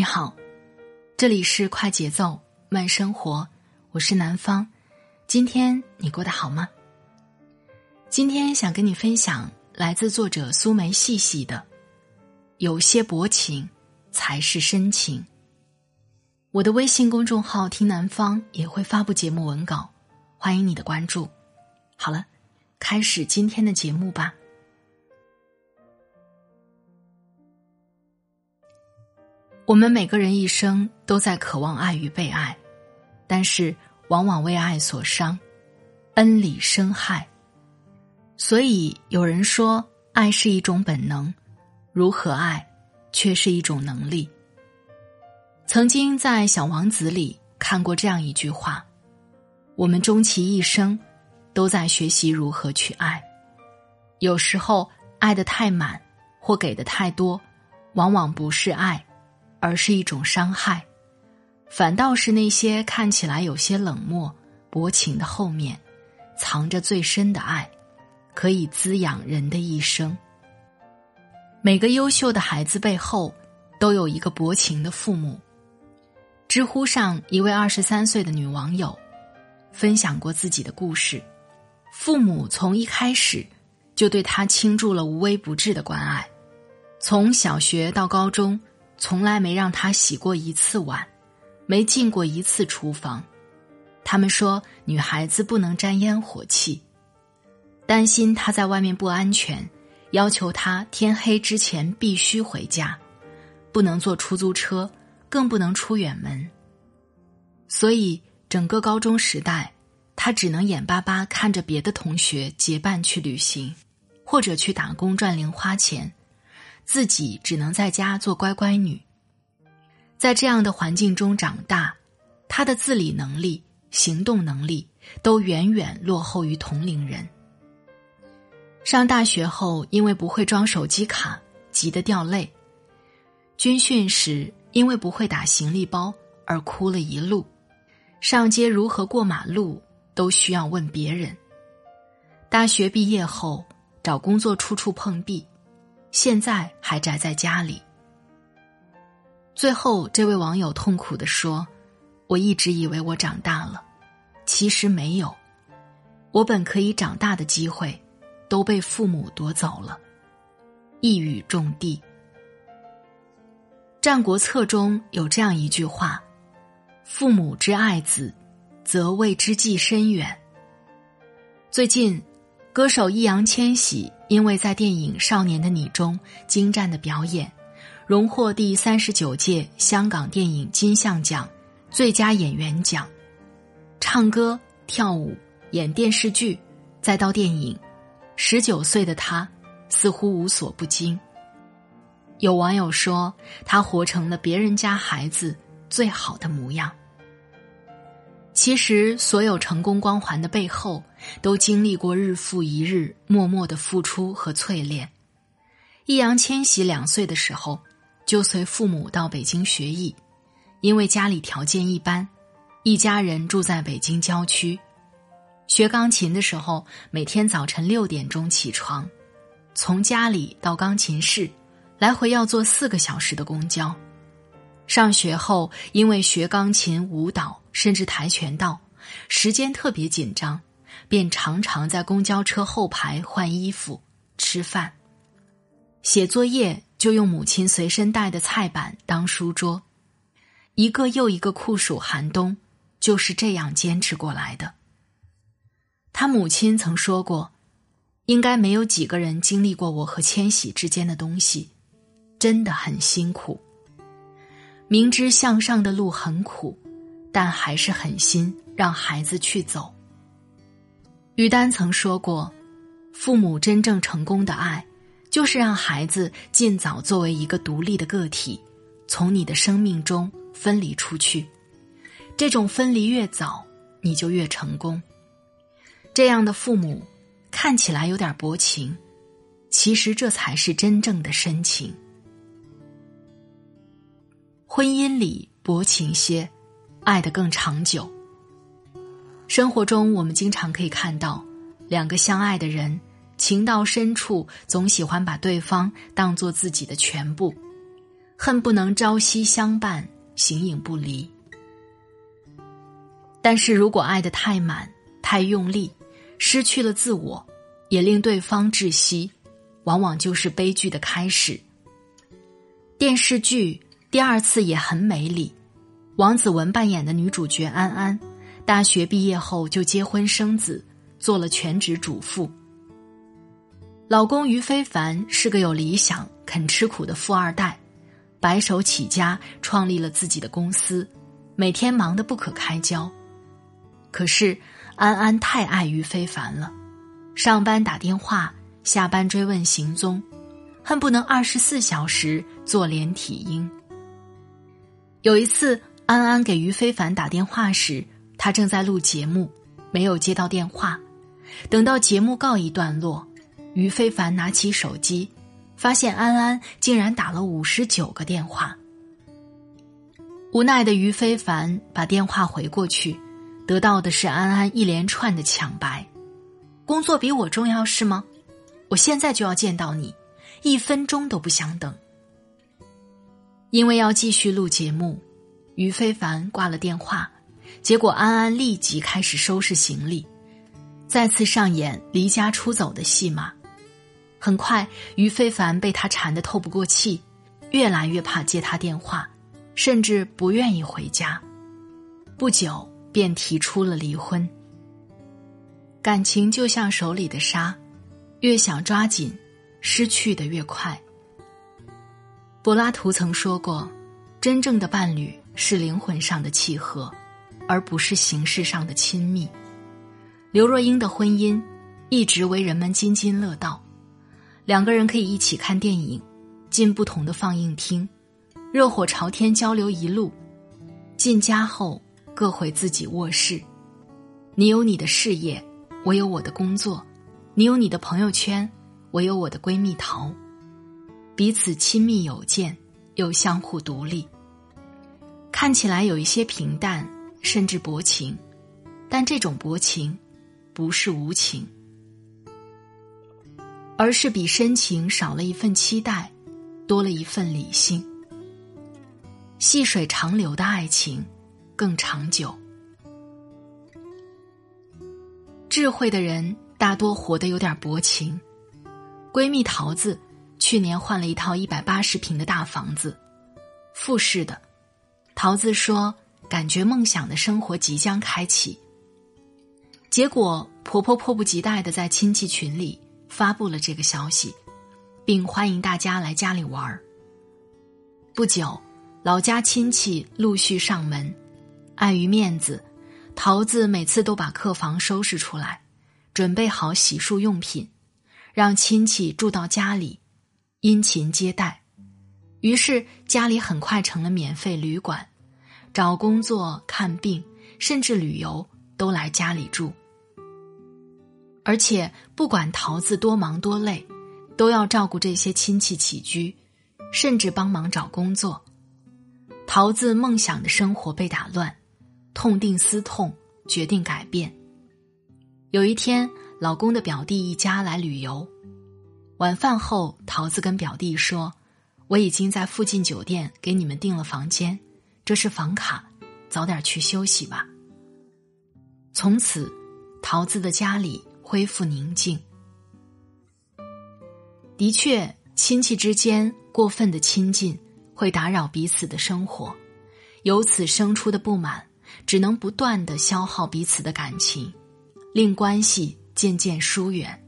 你好，这里是快节奏慢生活，我是南方。今天你过得好吗？今天想跟你分享来自作者苏梅细细的：有些薄情才是深情。我的微信公众号“听南方”也会发布节目文稿，欢迎你的关注。好了，开始今天的节目吧。我们每个人一生都在渴望爱与被爱，但是往往为爱所伤，恩里生害。所以有人说，爱是一种本能，如何爱，却是一种能力。曾经在《小王子》里看过这样一句话：“我们终其一生，都在学习如何去爱。有时候爱的太满，或给的太多，往往不是爱，而是一种伤害。反倒是那些看起来有些冷漠、薄情的后面，藏着最深的爱，可以滋养人的一生。每个优秀的孩子背后，都有一个薄情的父母。”知乎上一位二十三岁的女网友，分享过自己的故事。父母从一开始就对她倾注了无微不至的关爱，从小学到高中，从来没让他洗过一次碗，没进过一次厨房。他们说女孩子不能沾烟火气，担心他在外面不安全，要求他天黑之前必须回家，不能坐出租车。更不能出远门，所以整个高中时代，他只能眼巴巴看着别的同学结伴去旅行，或者去打工赚零花钱，自己只能在家做乖乖女。在这样的环境中长大，他的自理能力、行动能力都远远落后于同龄人。上大学后，因为不会装手机卡，急得掉泪。军训时。因为不会打行李包而哭了一路，上街如何过马路都需要问别人。大学毕业后找工作处处碰壁，现在还宅在家里。最后，这位网友痛苦的说：“我一直以为我长大了，其实没有，我本可以长大的机会，都被父母夺走了。”一语中的。《战国策》中有这样一句话：“父母之爱子，则为之计深远。”最近，歌手易烊千玺因为在电影《少年的你》中精湛的表演，荣获第三十九届香港电影金像奖最佳演员奖。唱歌、跳舞、演电视剧，再到电影，十九岁的他似乎无所不精。有网友说，他活成了别人家孩子最好的模样。其实，所有成功光环的背后，都经历过日复一日默默的付出和淬炼。易烊千玺两岁的时候，就随父母到北京学艺，因为家里条件一般，一家人住在北京郊区。学钢琴的时候，每天早晨六点钟起床，从家里到钢琴室。来回要坐四个小时的公交，上学后因为学钢琴、舞蹈甚至跆拳道，时间特别紧张，便常常在公交车后排换衣服、吃饭、写作业，就用母亲随身带的菜板当书桌。一个又一个酷暑寒冬，就是这样坚持过来的。他母亲曾说过：“应该没有几个人经历过我和千玺之间的东西。”真的很辛苦，明知向上的路很苦，但还是狠心让孩子去走。于丹曾说过：“父母真正成功的爱，就是让孩子尽早作为一个独立的个体，从你的生命中分离出去。这种分离越早，你就越成功。这样的父母看起来有点薄情，其实这才是真正的深情。婚姻里薄情些，爱得更长久。生活中，我们经常可以看到，两个相爱的人，情到深处总喜欢把对方当做自己的全部，恨不能朝夕相伴，形影不离。但是如果爱得太满、太用力，失去了自我，也令对方窒息，往往就是悲剧的开始。电视剧《第二次也很美丽》，王子文扮演的女主角安安，大学毕业后就结婚生子，做了全职主妇。老公于非凡是个有理想、肯吃苦的富二代，白手起家创立了自己的公司，每天忙得不可开交。可是。安安太爱于非凡了，上班打电话，下班追问行踪，恨不能二十四小时做连体婴。有一次，安安给于非凡打电话时，他正在录节目，没有接到电话。等到节目告一段落，于非凡拿起手机，发现安安竟然打了五十九个电话。无奈的于非凡把电话回过去。得到的是安安一连串的抢白，工作比我重要是吗？我现在就要见到你，一分钟都不想等。因为要继续录节目，于非凡挂了电话，结果安安立即开始收拾行李，再次上演离家出走的戏码。很快，于非凡被他缠得透不过气，越来越怕接他电话，甚至不愿意回家。不久。便提出了离婚。感情就像手里的沙，越想抓紧，失去的越快。柏拉图曾说过，真正的伴侣是灵魂上的契合，而不是形式上的亲密。刘若英的婚姻一直为人们津津乐道，两个人可以一起看电影，进不同的放映厅，热火朝天交流一路，进家后。各回自己卧室，你有你的事业，我有我的工作；你有你的朋友圈，我有我的闺蜜淘。彼此亲密有间，又相互独立。看起来有一些平淡，甚至薄情，但这种薄情，不是无情，而是比深情少了一份期待，多了一份理性。细水长流的爱情。更长久。智慧的人大多活得有点薄情。闺蜜桃子去年换了一套一百八十平的大房子，复式的。桃子说，感觉梦想的生活即将开启。结果婆婆迫不及待的在亲戚群里发布了这个消息，并欢迎大家来家里玩儿。不久，老家亲戚陆续上门。碍于面子，桃子每次都把客房收拾出来，准备好洗漱用品，让亲戚住到家里，殷勤接待。于是家里很快成了免费旅馆，找工作、看病，甚至旅游都来家里住。而且不管桃子多忙多累，都要照顾这些亲戚起居，甚至帮忙找工作。桃子梦想的生活被打乱。痛定思痛，决定改变。有一天，老公的表弟一家来旅游，晚饭后，桃子跟表弟说：“我已经在附近酒店给你们订了房间，这是房卡，早点去休息吧。”从此，桃子的家里恢复宁静。的确，亲戚之间过分的亲近会打扰彼此的生活，由此生出的不满。只能不断的消耗彼此的感情，令关系渐渐疏远。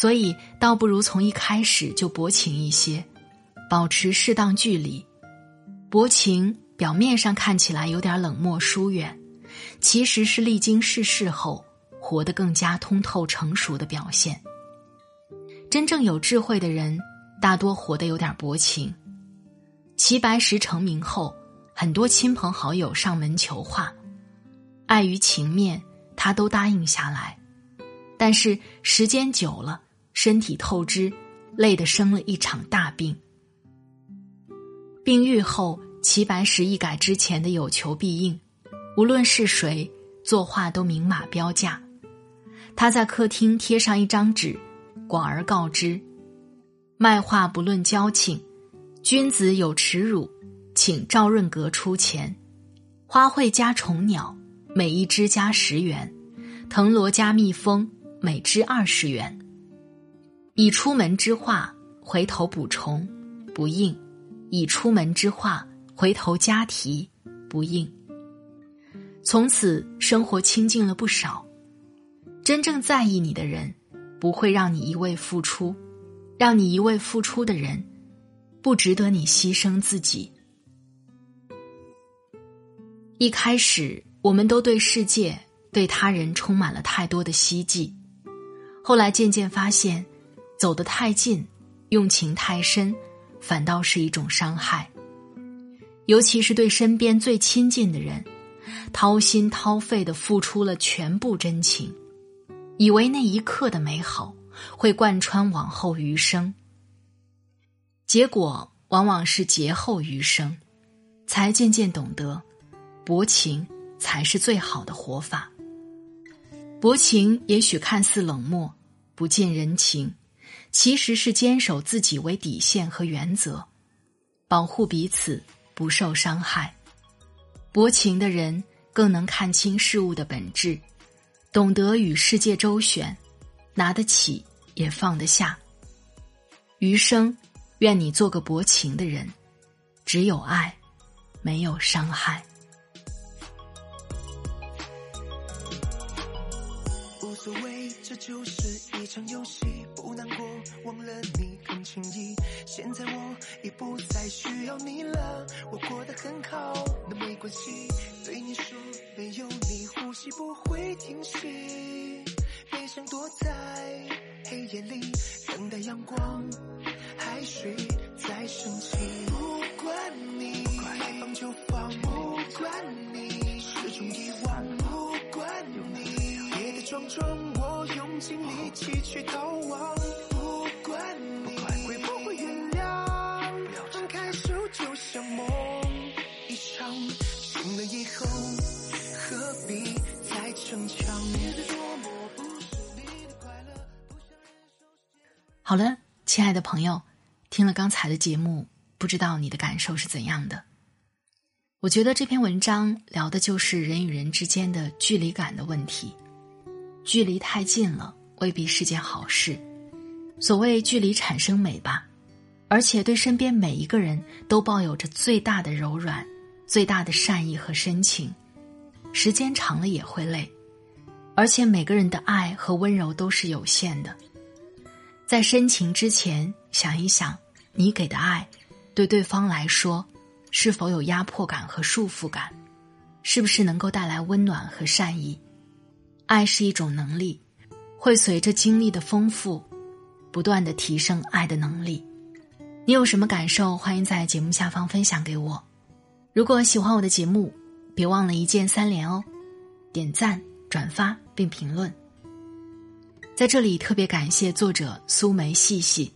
所以，倒不如从一开始就薄情一些，保持适当距离。薄情表面上看起来有点冷漠疏远，其实是历经世事后活得更加通透成熟的表现。真正有智慧的人，大多活得有点薄情。齐白石成名后，很多亲朋好友上门求画，碍于情面，他都答应下来。但是时间久了，身体透支，累得生了一场大病。病愈后，齐白石一改之前的有求必应，无论是谁作画都明码标价。他在客厅贴上一张纸，广而告之：卖画不论交情，君子有耻辱，请赵润阁出钱。花卉加虫鸟，每一只加十元；藤萝加蜜蜂。每只二十元。已出门之话，回头补充，不应；已出门之话，回头加题，不应。从此生活清静了不少。真正在意你的人，不会让你一味付出；让你一味付出的人，不值得你牺牲自己。一开始，我们都对世界、对他人充满了太多的希冀。后来渐渐发现，走得太近，用情太深，反倒是一种伤害。尤其是对身边最亲近的人，掏心掏肺的付出了全部真情，以为那一刻的美好会贯穿往后余生。结果往往是劫后余生，才渐渐懂得，薄情才是最好的活法。薄情也许看似冷漠。不近人情，其实是坚守自己为底线和原则，保护彼此不受伤害。薄情的人更能看清事物的本质，懂得与世界周旋，拿得起也放得下。余生，愿你做个薄情的人，只有爱，没有伤害。无所谓，这就是一场游戏，不难过，忘了你很轻易。现在我已不再需要你了，我过得很好，那没关系。对你说，没有你呼吸不会停息，悲伤躲在黑夜里，等待阳光，海水在升起。好了，亲爱的朋友，听了刚才的节目，不知道你的感受是怎样的？我觉得这篇文章聊的就是人与人之间的距离感的问题。距离太近了，未必是件好事。所谓距离产生美吧，而且对身边每一个人都抱有着最大的柔软、最大的善意和深情。时间长了也会累，而且每个人的爱和温柔都是有限的。在深情之前，想一想，你给的爱，对对方来说，是否有压迫感和束缚感？是不是能够带来温暖和善意？爱是一种能力，会随着经历的丰富，不断的提升爱的能力。你有什么感受？欢迎在节目下方分享给我。如果喜欢我的节目，别忘了一键三连哦，点赞、转发并评论。在这里特别感谢作者苏梅细细，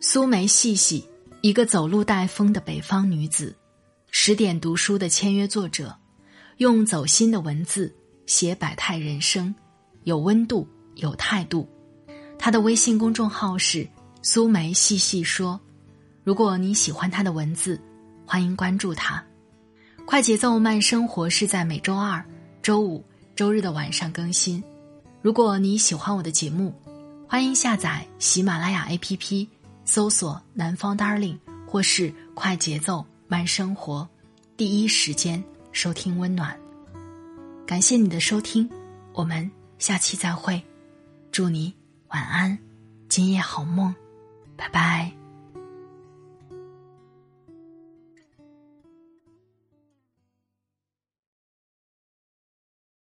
苏梅细细，一个走路带风的北方女子，十点读书的签约作者，用走心的文字。写百态人生，有温度，有态度。他的微信公众号是苏梅细细说。如果你喜欢他的文字，欢迎关注他。快节奏慢生活是在每周二、周五、周日的晚上更新。如果你喜欢我的节目，欢迎下载喜马拉雅 APP，搜索“南方 Darling” 或是“快节奏慢生活”，第一时间收听温暖。感谢你的收听，我们下期再会，祝你晚安，今夜好梦，拜拜。